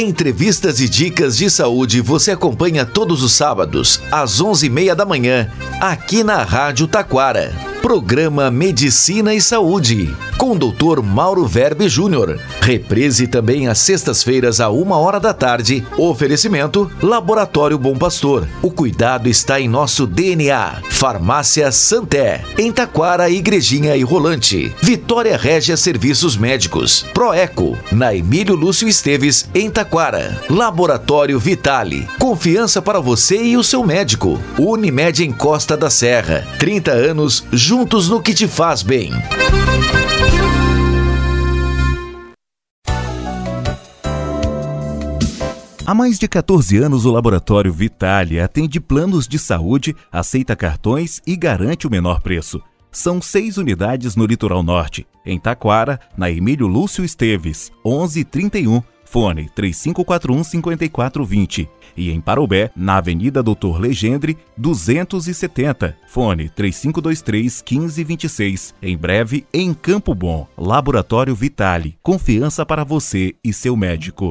Entrevistas e dicas de saúde você acompanha todos os sábados, às 11h30 da manhã, aqui na Rádio Taquara. Programa Medicina e Saúde, com o Dr. Mauro Verbe Júnior. Reprise também às sextas-feiras, a uma hora da tarde. Oferecimento Laboratório Bom Pastor. O cuidado está em nosso DNA. Farmácia Santé, em Taquara, Igrejinha e Rolante. Vitória Régia Serviços Médicos. Proeco, na Emílio Lúcio Esteves, em Taquara. Laboratório Vitale. Confiança para você e o seu médico. Unimed em Costa da Serra. 30 anos no que te faz bem. Há mais de 14 anos, o Laboratório Vitale atende planos de saúde, aceita cartões e garante o menor preço. São seis unidades no Litoral Norte, em Taquara, na Emílio Lúcio Esteves, 1131, fone 3541 5420 e em Parobé, na Avenida Doutor Legendre, 270. Fone 3523 1526. Em breve, em Campo Bom. Laboratório Vitale. Confiança para você e seu médico.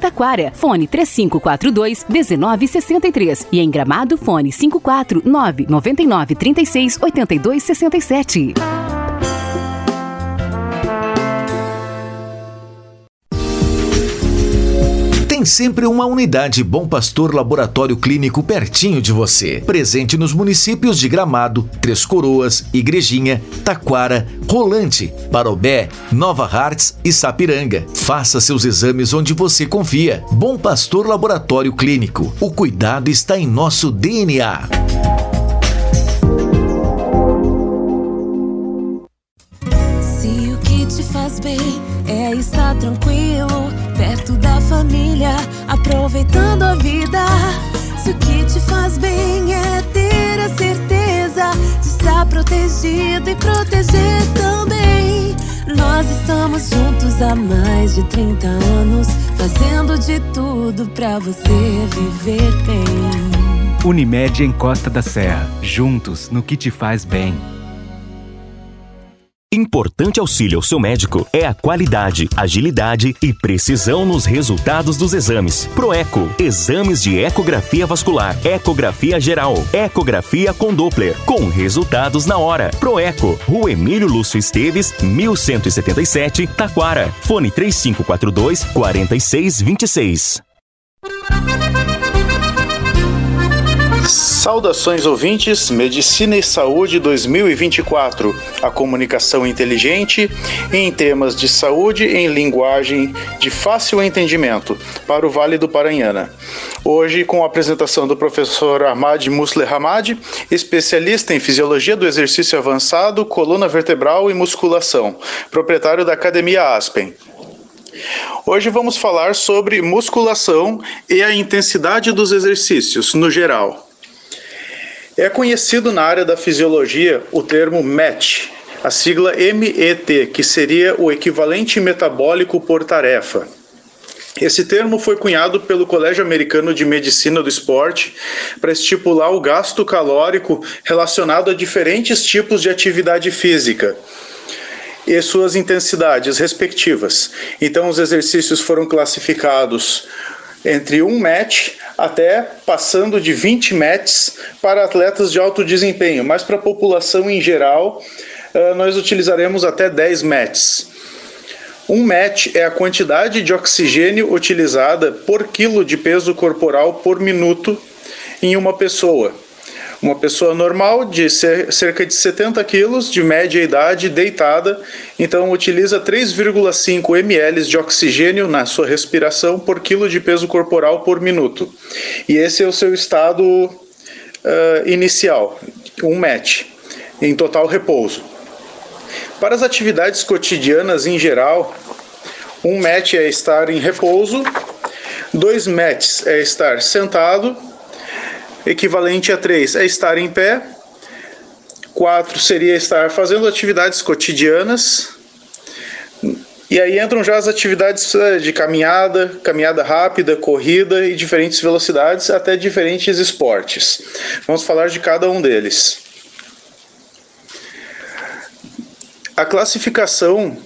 Taquara, fone 3542 1963 e em Gramado, fone 549 99 36 82 67. Tem sempre uma unidade Bom Pastor Laboratório Clínico pertinho de você. Presente nos municípios de Gramado, Três Coroas, Igrejinha, Taquara, Rolante, Parobé, Nova Hartz e Sapiranga. Faça seus exames onde você confia. Bom Pastor Laboratório Clínico. O cuidado está em nosso DNA. Se o que te faz bem é estar tranquilo, perto da família, aproveitando a vida. Se o que te faz bem é ter a certeza de estar protegido e proteger também. Nós estamos juntos há mais de 30 anos, fazendo de tudo pra você viver bem. Unimed em Costa da Serra, juntos no que te faz bem. Importante auxílio ao seu médico é a qualidade, agilidade e precisão nos resultados dos exames. Proeco, exames de ecografia vascular, ecografia geral, ecografia com Doppler, com resultados na hora. Proeco, Rua Emílio Lúcio Esteves, 1177, Taquara. Fone 3542 4626. Saudações ouvintes, Medicina e Saúde 2024, a comunicação inteligente em temas de saúde em linguagem de fácil entendimento para o Vale do Paranhana. Hoje com a apresentação do professor Ahmad Musler Hamad, especialista em fisiologia do exercício avançado, coluna vertebral e musculação, proprietário da Academia Aspen. Hoje vamos falar sobre musculação e a intensidade dos exercícios no geral. É conhecido na área da fisiologia o termo MET, a sigla MET, que seria o equivalente metabólico por tarefa. Esse termo foi cunhado pelo Colégio Americano de Medicina do Esporte para estipular o gasto calórico relacionado a diferentes tipos de atividade física e suas intensidades respectivas. Então, os exercícios foram classificados entre um match até passando de 20 matches para atletas de alto desempenho, mas para a população em geral, uh, nós utilizaremos até 10 METs. Um MET é a quantidade de oxigênio utilizada por quilo de peso corporal por minuto em uma pessoa. Uma pessoa normal, de cerca de 70 quilos, de média idade, deitada, então utiliza 3,5 ml de oxigênio na sua respiração por quilo de peso corporal por minuto. E esse é o seu estado uh, inicial, um MET, em total repouso. Para as atividades cotidianas em geral, um MET é estar em repouso, dois METs é estar sentado equivalente a 3 é estar em pé, 4 seria estar fazendo atividades cotidianas, e aí entram já as atividades eh, de caminhada, caminhada rápida, corrida e diferentes velocidades, até diferentes esportes. Vamos falar de cada um deles. A classificação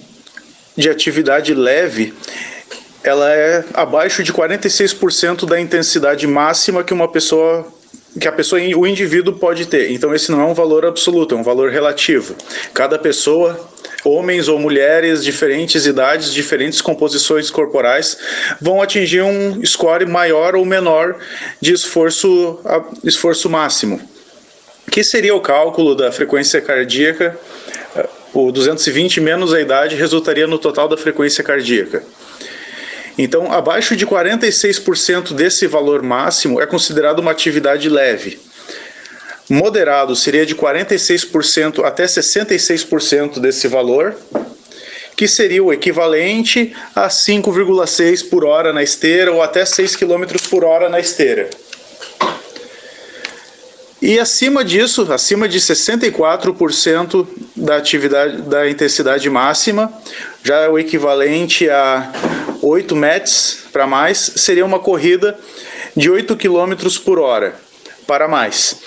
de atividade leve ela é abaixo de 46% da intensidade máxima que uma pessoa que a pessoa, o indivíduo pode ter. Então esse não é um valor absoluto, é um valor relativo. Cada pessoa, homens ou mulheres, diferentes idades, diferentes composições corporais, vão atingir um score maior ou menor de esforço, esforço máximo. Que seria o cálculo da frequência cardíaca? O 220 menos a idade resultaria no total da frequência cardíaca. Então, abaixo de 46% desse valor máximo é considerado uma atividade leve. Moderado seria de 46% até 66% desse valor, que seria o equivalente a 5,6 por hora na esteira ou até 6 km por hora na esteira. E acima disso, acima de 64% da atividade da intensidade máxima, já é o equivalente a 8 metros para mais, seria uma corrida de 8 km por hora para mais.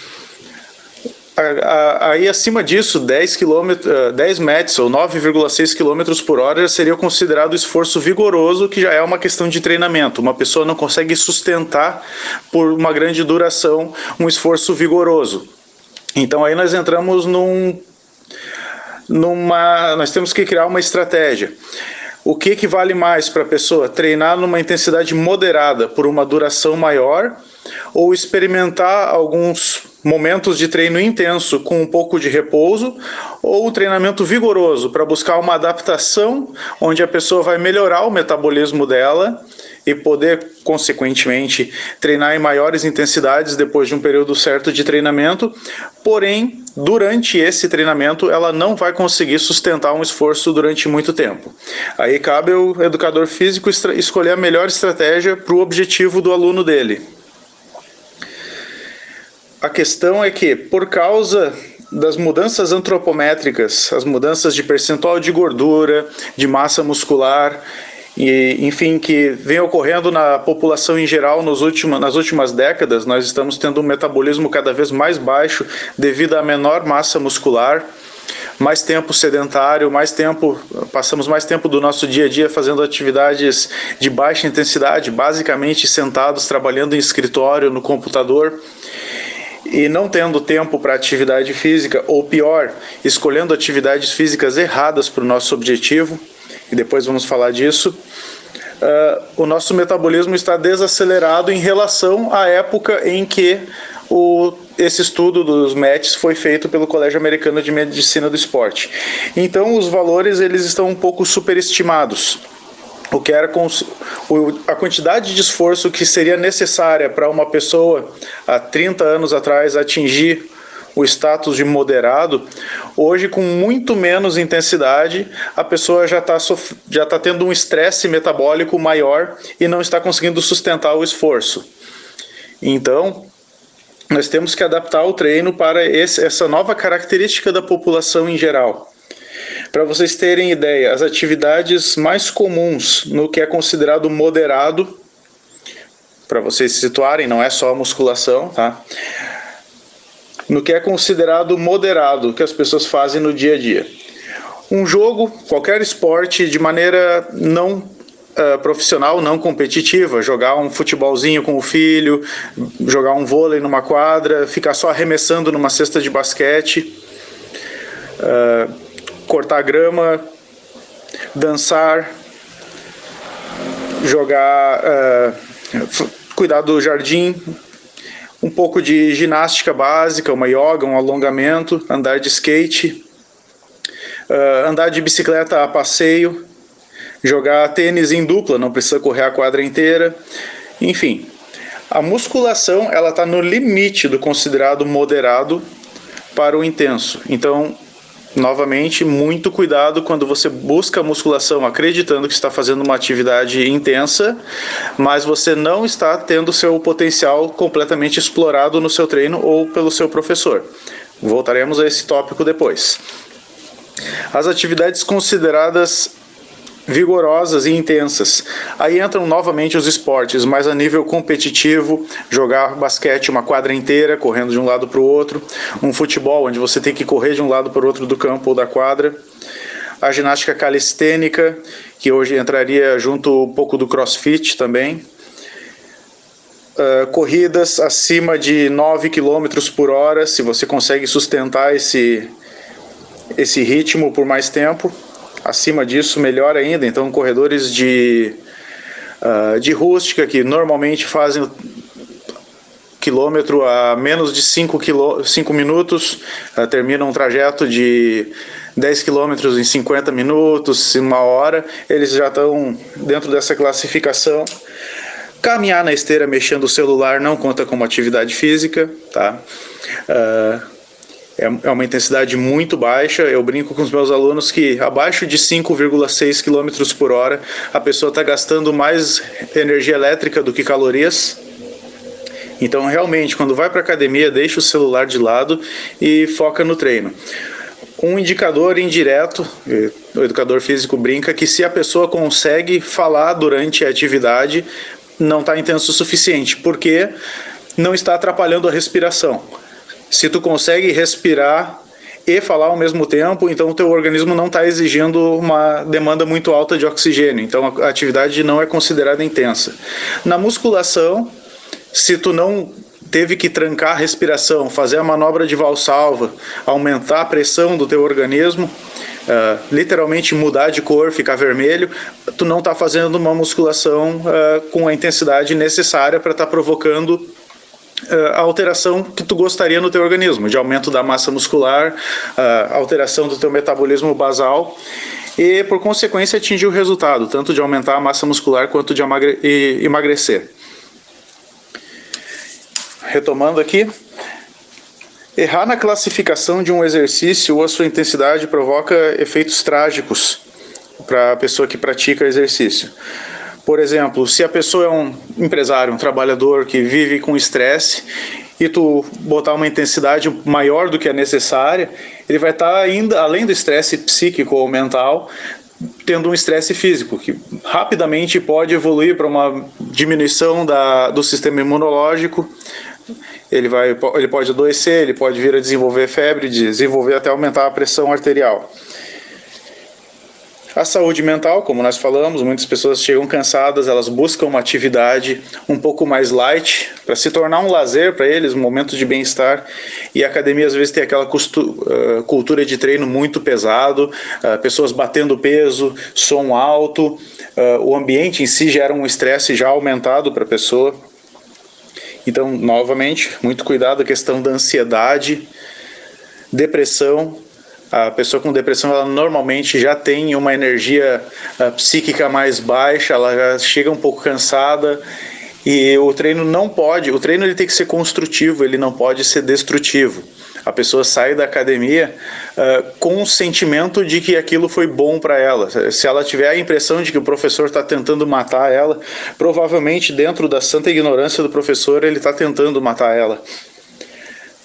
Aí acima disso, 10, km, 10 metros ou 9,6 km por hora seria considerado esforço vigoroso, que já é uma questão de treinamento. Uma pessoa não consegue sustentar por uma grande duração um esforço vigoroso. Então aí nós entramos num, numa. Nós temos que criar uma estratégia. O que, que vale mais para a pessoa? Treinar numa intensidade moderada por uma duração maior ou experimentar alguns momentos de treino intenso com um pouco de repouso ou treinamento vigoroso para buscar uma adaptação onde a pessoa vai melhorar o metabolismo dela e poder, consequentemente, treinar em maiores intensidades depois de um período certo de treinamento. Porém, durante esse treinamento, ela não vai conseguir sustentar um esforço durante muito tempo. Aí cabe ao educador físico escolher a melhor estratégia para o objetivo do aluno dele. A questão é que, por causa das mudanças antropométricas, as mudanças de percentual de gordura, de massa muscular e, enfim, que vem ocorrendo na população em geral nos nas últimas décadas, nós estamos tendo um metabolismo cada vez mais baixo devido à menor massa muscular, mais tempo sedentário, mais tempo, passamos mais tempo do nosso dia a dia fazendo atividades de baixa intensidade, basicamente sentados trabalhando em escritório, no computador e não tendo tempo para atividade física, ou pior, escolhendo atividades físicas erradas para o nosso objetivo e depois vamos falar disso. Uh, o nosso metabolismo está desacelerado em relação à época em que o, esse estudo dos METs foi feito pelo Colégio Americano de Medicina do Esporte. Então, os valores eles estão um pouco superestimados. O que era com, o, a quantidade de esforço que seria necessária para uma pessoa há 30 anos atrás atingir o status de moderado, hoje com muito menos intensidade, a pessoa já está já tá tendo um estresse metabólico maior e não está conseguindo sustentar o esforço. Então, nós temos que adaptar o treino para esse, essa nova característica da população em geral. Para vocês terem ideia, as atividades mais comuns no que é considerado moderado, para vocês se situarem, não é só a musculação, tá? no que é considerado moderado que as pessoas fazem no dia a dia. Um jogo, qualquer esporte, de maneira não uh, profissional, não competitiva, jogar um futebolzinho com o filho, jogar um vôlei numa quadra, ficar só arremessando numa cesta de basquete. Uh, cortar grama, dançar, jogar, uh, cuidar do jardim, um pouco de ginástica básica, uma yoga, um alongamento, andar de skate, uh, andar de bicicleta a passeio, jogar tênis em dupla, não precisa correr a quadra inteira, enfim. A musculação ela está no limite do considerado moderado para o intenso. Então, novamente, muito cuidado quando você busca musculação acreditando que está fazendo uma atividade intensa, mas você não está tendo seu potencial completamente explorado no seu treino ou pelo seu professor. Voltaremos a esse tópico depois. As atividades consideradas vigorosas e intensas. Aí entram novamente os esportes, mas a nível competitivo, jogar basquete uma quadra inteira, correndo de um lado para o outro, um futebol onde você tem que correr de um lado para o outro do campo ou da quadra. A ginástica calistênica, que hoje entraria junto um pouco do crossfit também. Uh, corridas acima de 9 km por hora, se você consegue sustentar esse, esse ritmo por mais tempo acima disso, melhor ainda. Então, corredores de, uh, de rústica que normalmente fazem quilômetro a menos de 5 minutos, uh, terminam um trajeto de 10 quilômetros em 50 minutos, uma hora, eles já estão dentro dessa classificação. Caminhar na esteira mexendo o celular não conta como atividade física, tá? Uh, é, é uma intensidade muito baixa. Eu brinco com os meus alunos que abaixo de 5,6 km por hora a pessoa está gastando mais energia elétrica do que calorias. Então, realmente, quando vai para academia, deixa o celular de lado e foca no treino. Um indicador indireto, o educador físico brinca que se a pessoa consegue falar durante a atividade, não está intenso o suficiente, porque não está atrapalhando a respiração se tu consegue respirar e falar ao mesmo tempo, então o teu organismo não está exigindo uma demanda muito alta de oxigênio, então a atividade não é considerada intensa. Na musculação, se tu não teve que trancar a respiração, fazer a manobra de valsalva, aumentar a pressão do teu organismo, uh, literalmente mudar de cor, ficar vermelho, tu não está fazendo uma musculação uh, com a intensidade necessária para estar tá provocando a alteração que tu gostaria no teu organismo, de aumento da massa muscular, a alteração do teu metabolismo basal e, por consequência, atingir o resultado, tanto de aumentar a massa muscular quanto de emagrecer. Retomando aqui, errar na classificação de um exercício ou a sua intensidade provoca efeitos trágicos para a pessoa que pratica exercício. Por exemplo, se a pessoa é um empresário, um trabalhador que vive com estresse e tu botar uma intensidade maior do que a necessária, ele vai estar tá ainda além do estresse psíquico ou mental, tendo um estresse físico que rapidamente pode evoluir para uma diminuição da, do sistema imunológico. Ele, vai, ele pode adoecer, ele pode vir a desenvolver febre, desenvolver até aumentar a pressão arterial. A saúde mental, como nós falamos, muitas pessoas chegam cansadas, elas buscam uma atividade um pouco mais light para se tornar um lazer para eles, um momento de bem-estar. E a academia às vezes tem aquela uh, cultura de treino muito pesado, uh, pessoas batendo peso, som alto, uh, o ambiente em si gera um estresse já aumentado para a pessoa. Então, novamente, muito cuidado a questão da ansiedade, depressão a pessoa com depressão ela normalmente já tem uma energia uh, psíquica mais baixa, ela já chega um pouco cansada e o treino não pode, o treino ele tem que ser construtivo, ele não pode ser destrutivo. A pessoa sai da academia uh, com o sentimento de que aquilo foi bom para ela. Se ela tiver a impressão de que o professor está tentando matar ela, provavelmente dentro da santa ignorância do professor ele está tentando matar ela.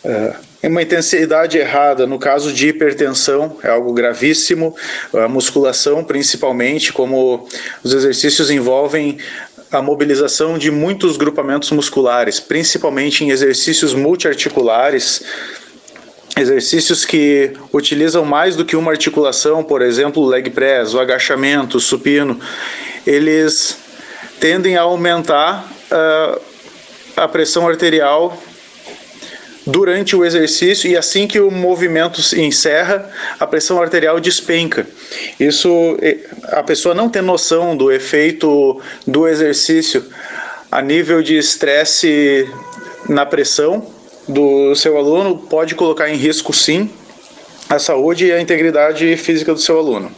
Uh, uma intensidade errada no caso de hipertensão é algo gravíssimo. A musculação, principalmente, como os exercícios envolvem a mobilização de muitos grupamentos musculares, principalmente em exercícios multiarticulares, exercícios que utilizam mais do que uma articulação, por exemplo, o leg press, o agachamento, o supino, eles tendem a aumentar uh, a pressão arterial durante o exercício e assim que o movimento se encerra, a pressão arterial despenca. Isso a pessoa não tem noção do efeito do exercício a nível de estresse na pressão do seu aluno pode colocar em risco sim a saúde e a integridade física do seu aluno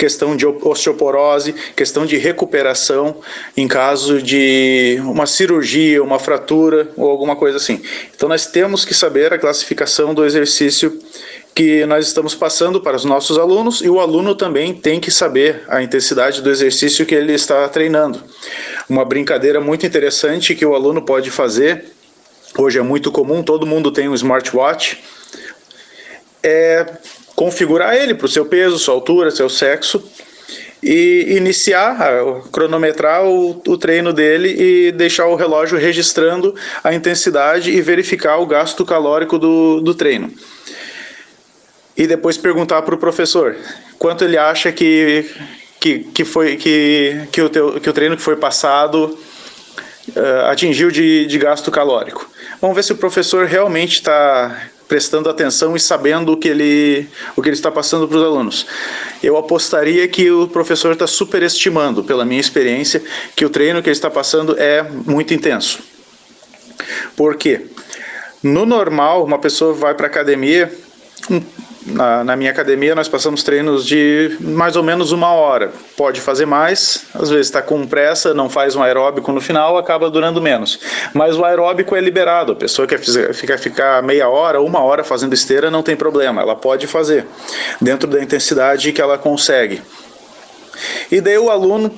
questão de osteoporose, questão de recuperação em caso de uma cirurgia, uma fratura ou alguma coisa assim. Então nós temos que saber a classificação do exercício que nós estamos passando para os nossos alunos e o aluno também tem que saber a intensidade do exercício que ele está treinando. Uma brincadeira muito interessante que o aluno pode fazer, hoje é muito comum, todo mundo tem um smartwatch, é configurar ele para o seu peso, sua altura, seu sexo e iniciar, cronometrar o, o, treino dele e deixar o relógio registrando a intensidade e verificar o gasto calórico do, do treino. E depois perguntar para o professor quanto ele acha que, que, que, foi, que, que, o, teu, que o treino que foi passado uh, atingiu de, de gasto calórico. Vamos ver se o professor realmente está prestando atenção e sabendo o que ele, o que ele está passando para os alunos. Eu apostaria que o professor está superestimando, pela minha experiência, que o treino que ele está passando é muito intenso. Por quê? No normal, uma pessoa vai para a academia, na, na, minha academia nós passamos treinos de mais ou menos uma hora. Pode fazer mais, às vezes está com pressa, não faz um aeróbico no final, acaba durando menos. Mas o aeróbico é liberado, a pessoa quer ficar, ficar meia hora, uma hora fazendo esteira, não tem problema, ela pode fazer, dentro da intensidade que ela consegue. E daí o aluno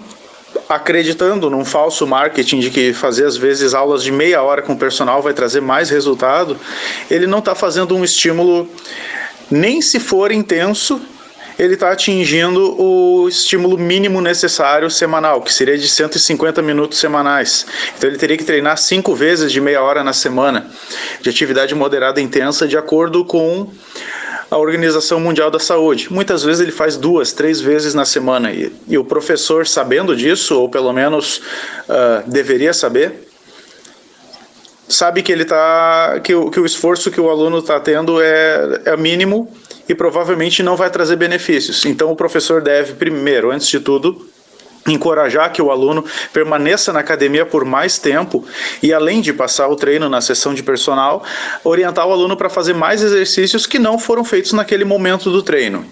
acreditando num falso marketing de que fazer às vezes aulas de meia hora com o personal vai trazer mais resultado, ele não está fazendo um estímulo nem se for intenso, ele está atingindo o estímulo mínimo necessário semanal, que seria de 150 minutos semanais. Então ele teria que treinar cinco vezes de meia hora na semana, de atividade moderada e intensa, de acordo com a Organização Mundial da Saúde. Muitas vezes ele faz duas, três vezes na semana. E, e o professor, sabendo disso, ou pelo menos uh, deveria saber, sabe que ele tá que o, que o esforço que o aluno está tendo é, é mínimo e provavelmente não vai trazer benefícios. Então o professor deve primeiro, antes de tudo, encorajar que o aluno permaneça na academia por mais tempo e além de passar o treino na sessão de personal, orientar o aluno para fazer mais exercícios que não foram feitos naquele momento do treino.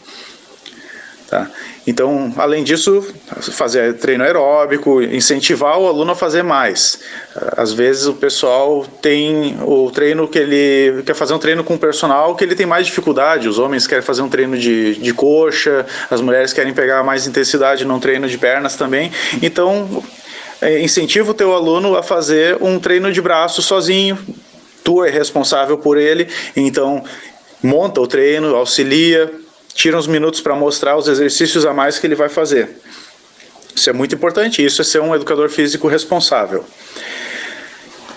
Tá? Então, além disso, fazer treino aeróbico, incentivar o aluno a fazer mais. Às vezes o pessoal tem o treino que ele quer fazer um treino com o personal que ele tem mais dificuldade. Os homens querem fazer um treino de, de coxa, as mulheres querem pegar mais intensidade num treino de pernas também. Então, é, incentiva o teu aluno a fazer um treino de braço sozinho. Tu é responsável por ele, então monta o treino, auxilia, tira uns minutos para mostrar os exercícios a mais que ele vai fazer. Isso é muito importante, isso é ser um educador físico responsável.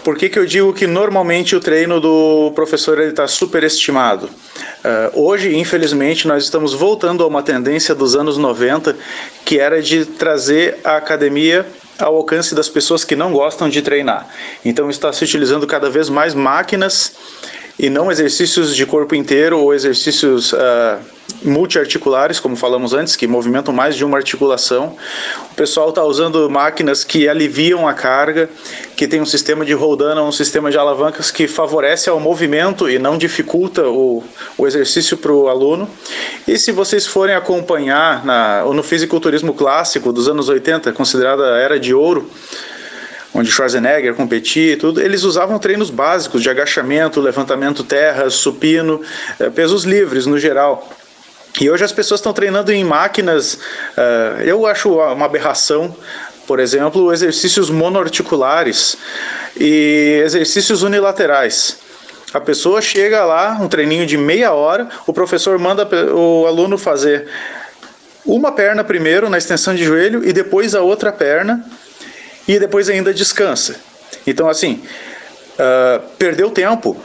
Por que, que eu digo que normalmente o treino do professor está superestimado? Uh, hoje, infelizmente, nós estamos voltando a uma tendência dos anos 90, que era de trazer a academia ao alcance das pessoas que não gostam de treinar. Então está se utilizando cada vez mais máquinas e não exercícios de corpo inteiro ou exercícios uh, multiarticulares, como falamos antes, que movimentam mais de uma articulação. O pessoal está usando máquinas que aliviam a carga, que tem um sistema de roldana, um sistema de alavancas que favorece ao movimento e não dificulta o, o exercício para o aluno. E se vocês forem acompanhar na, no fisiculturismo clássico dos anos 80, considerada a era de ouro, onde Schwarzenegger competia e tudo, eles usavam treinos básicos de agachamento, levantamento terra, supino, eh, pesos livres no geral. E hoje as pessoas estão treinando em máquinas, uh, eu acho uma aberração, por exemplo, exercícios monoarticulares e exercícios unilaterais. A pessoa chega lá, um treininho de meia hora, o professor manda o aluno fazer uma perna primeiro na extensão de joelho e depois a outra perna e depois ainda descansa. Então, assim, uh, perdeu tempo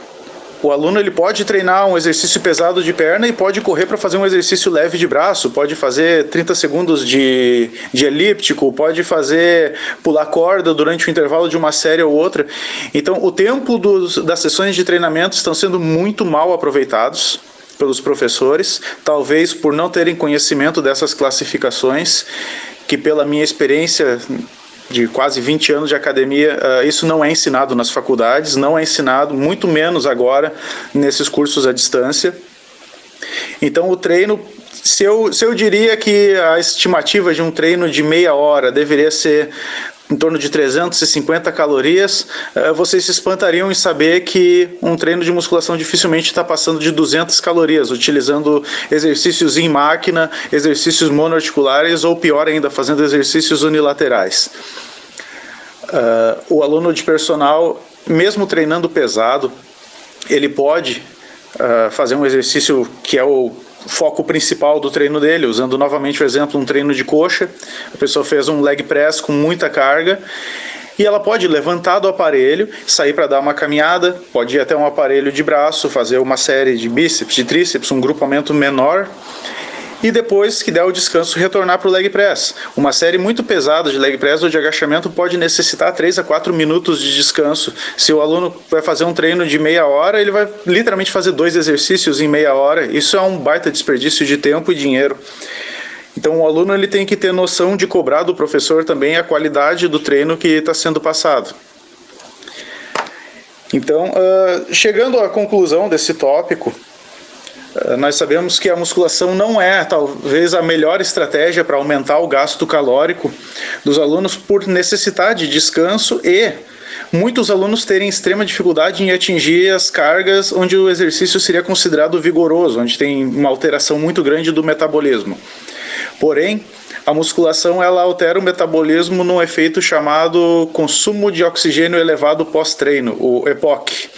o aluno ele pode treinar um exercício pesado de perna e pode correr para fazer um exercício leve de braço, pode fazer 30 segundos de, de elíptico, pode fazer pular corda durante o intervalo de uma série ou outra. Então, o tempo dos, das sessões de treinamento estão sendo muito mal aproveitados pelos professores, talvez por não terem conhecimento dessas classificações, que pela minha experiência de quase 20 anos de academia, uh, isso não é ensinado nas faculdades, não é ensinado, muito menos agora nesses cursos à distância. Então, o treino, se eu, se eu diria que a estimativa de um treino de meia hora deveria ser em torno de 350 calorias, uh, vocês se espantariam em saber que um treino de musculação dificilmente está passando de 200 calorias, utilizando exercícios em máquina, exercícios monoarticulares ou pior ainda, fazendo exercícios unilaterais. Uh, o aluno de personal, mesmo treinando pesado, ele pode uh, fazer um exercício que é o foco principal do treino dele, usando novamente o exemplo um treino de coxa. A pessoa fez um leg press com muita carga e ela pode levantar do aparelho, sair para dar uma caminhada, pode ir até um aparelho de braço, fazer uma série de bíceps, de tríceps, um grupamento menor e depois que der o descanso retornar para o leg press. Uma série muito pesada de leg press ou de agachamento pode necessitar 3 a 4 minutos de descanso. Se o aluno vai fazer um treino de meia hora, ele vai literalmente fazer dois exercícios em meia hora. Isso é um baita desperdício de tempo e dinheiro. Então o aluno ele tem que ter noção de cobrar do professor também a qualidade do treino que está sendo passado. Então, uh, chegando à conclusão desse tópico, nós sabemos que a musculação não é talvez a melhor estratégia para aumentar o gasto calórico dos alunos por necessidade de descanso e muitos alunos terem extrema dificuldade em atingir as cargas onde o exercício seria considerado vigoroso, onde tem uma alteração muito grande do metabolismo. Porém, a musculação ela altera o metabolismo num efeito chamado consumo de oxigênio elevado pós-treino, o EPOC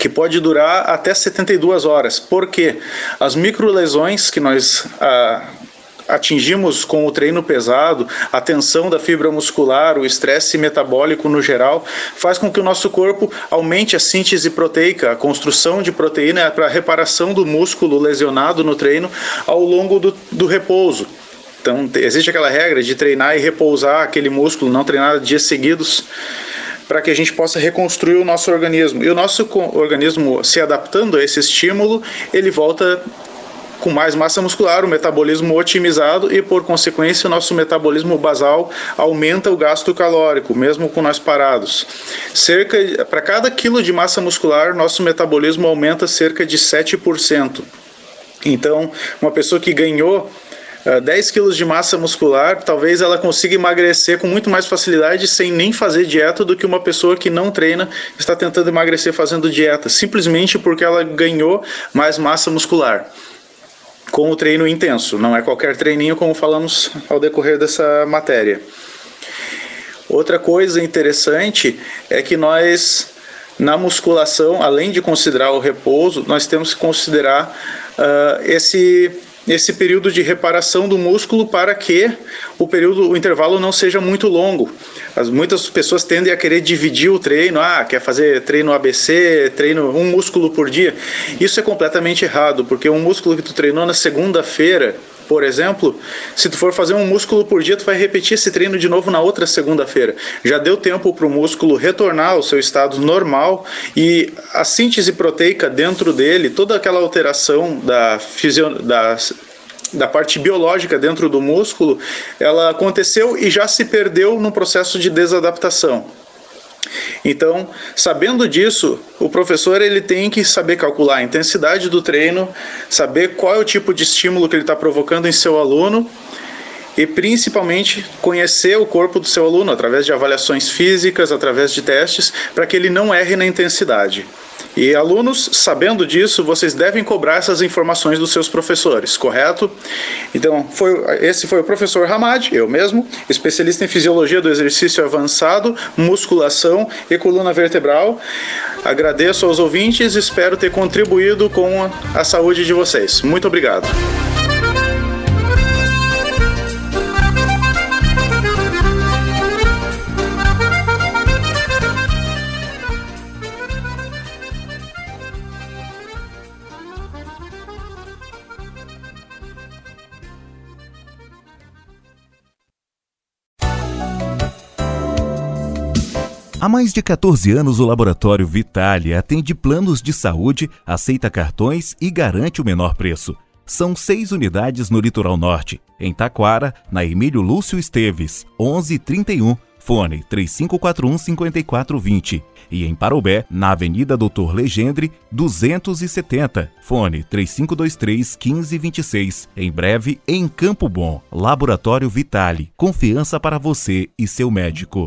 que pode durar até 72 horas. Porque as microlesões que nós ah, atingimos com o treino pesado, a tensão da fibra muscular, o estresse metabólico no geral, faz com que o nosso corpo aumente a síntese proteica, a construção de proteína para a reparação do músculo lesionado no treino ao longo do, do repouso. Então, existe aquela regra de treinar e repousar aquele músculo, não treinar dias seguidos para que a gente possa reconstruir o nosso organismo. E o nosso organismo, se adaptando a esse estímulo, ele volta com mais massa muscular, o metabolismo otimizado e, por consequência, o nosso metabolismo basal aumenta o gasto calórico, mesmo com nós parados. Cerca para cada quilo de massa muscular, nosso metabolismo aumenta cerca de 7%. Então, uma pessoa que ganhou 10 ah, quilos de massa muscular, talvez ela consiga emagrecer com muito mais facilidade sem nem fazer dieta do que uma pessoa que não treina está tentando emagrecer fazendo dieta, simplesmente porque ela ganhou mais massa muscular com o treino intenso. Não é qualquer treininho, como falamos ao decorrer dessa matéria. Outra coisa interessante é que nós, na musculação, além de considerar o repouso, nós temos que considerar uh, esse esse período de reparação do músculo para que o período, o intervalo não seja muito longo. As, muitas pessoas tendem a querer dividir o treino, ah, quer fazer treino ABC, treino um músculo por dia. Isso é completamente errado, porque um músculo que tu treinou na segunda-feira, por exemplo, se tu for fazer um músculo por dia, tu vai repetir esse treino de novo na outra segunda-feira. Já deu tempo para o músculo retornar ao seu estado normal e a síntese proteica dentro dele, toda aquela alteração da, fisio... da da parte biológica dentro do músculo, ela aconteceu e já se perdeu no processo de desadaptação. Então, sabendo disso, o professor ele tem que saber calcular a intensidade do treino, saber qual é o tipo de estímulo que ele está provocando em seu aluno e principalmente conhecer o corpo do seu aluno através de avaliações físicas, através de testes, para que ele não erre na intensidade. E alunos, sabendo disso, vocês devem cobrar essas informações dos seus professores, correto? Então, foi, esse foi o professor Hamad, eu mesmo, especialista em fisiologia do exercício avançado, musculação e coluna vertebral. Agradeço aos ouvintes e espero ter contribuído com a, a saúde de vocês. Muito obrigado. Mais de 14 anos, o Laboratório Vitale atende planos de saúde, aceita cartões e garante o menor preço. São seis unidades no Litoral Norte, em Taquara, na Emílio Lúcio Esteves, 1131, fone 3541-5420. E em Parobé, na Avenida Doutor Legendre, 270, fone 3523-1526. Em breve, em Campo Bom, Laboratório Vitale, confiança para você e seu médico.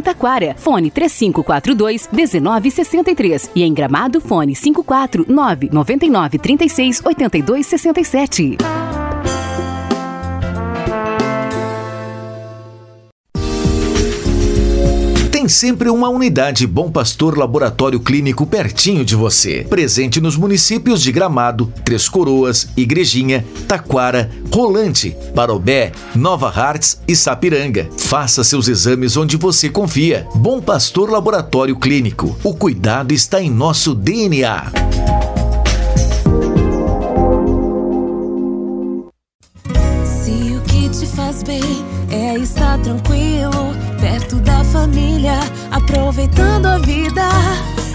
Taquara, fone 3542 1963 e em Gramado, fone 549 99 36 82 67. Tem sempre uma unidade Bom Pastor Laboratório Clínico pertinho de você. Presente nos municípios de Gramado, Três Coroas, Igrejinha, Taquara, Rolante, Parobé, Nova Hartz e Sapiranga. Faça seus exames onde você confia. Bom Pastor Laboratório Clínico. O cuidado está em nosso DNA. Se o que te faz bem é estar tranquilo, perto família, aproveitando a vida.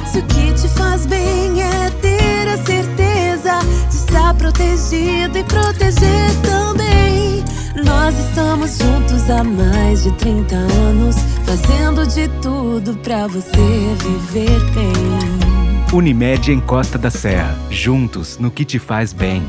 Se o que te faz bem é ter a certeza de estar protegido e proteger também. Nós estamos juntos há mais de 30 anos, fazendo de tudo pra você viver bem. Unimed em Costa da Serra, juntos no que te faz bem.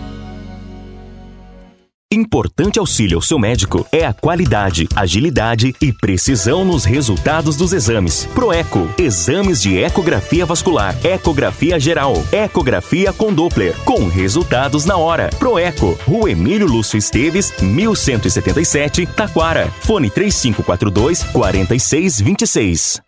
Importante auxílio ao seu médico é a qualidade, agilidade e precisão nos resultados dos exames. Proeco, exames de ecografia vascular, ecografia geral, ecografia com Doppler, com resultados na hora. Proeco, Rua Emílio Lúcio Esteves, 1177, Taquara. Fone 3542 4626.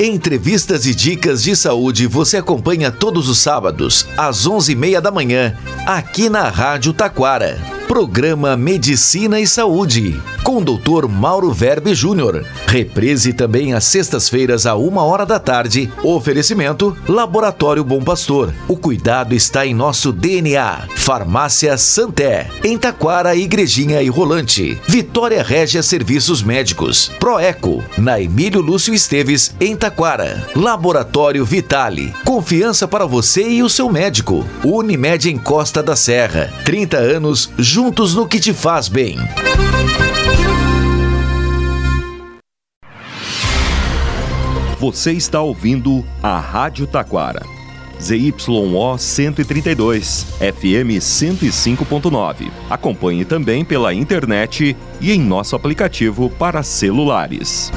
Entrevistas e dicas de saúde você acompanha todos os sábados, às 11h30 da manhã, aqui na Rádio Taquara. Programa Medicina e Saúde, com o Dr. Mauro Verbe Júnior. Reprise também às sextas-feiras, à uma hora da tarde. Oferecimento: Laboratório Bom Pastor. O cuidado está em nosso DNA. Farmácia Santé, em Taquara, Igrejinha e Rolante. Vitória Régia Serviços Médicos. Proeco, na Emílio Lúcio Esteves, em Taquara. Laboratório Vitale. Confiança para você e o seu médico. Unimed em Costa da Serra. 30 anos juntos no que te faz bem. Você está ouvindo a Rádio Taquara. ZYO 132, FM 105.9. Acompanhe também pela internet e em nosso aplicativo para celulares.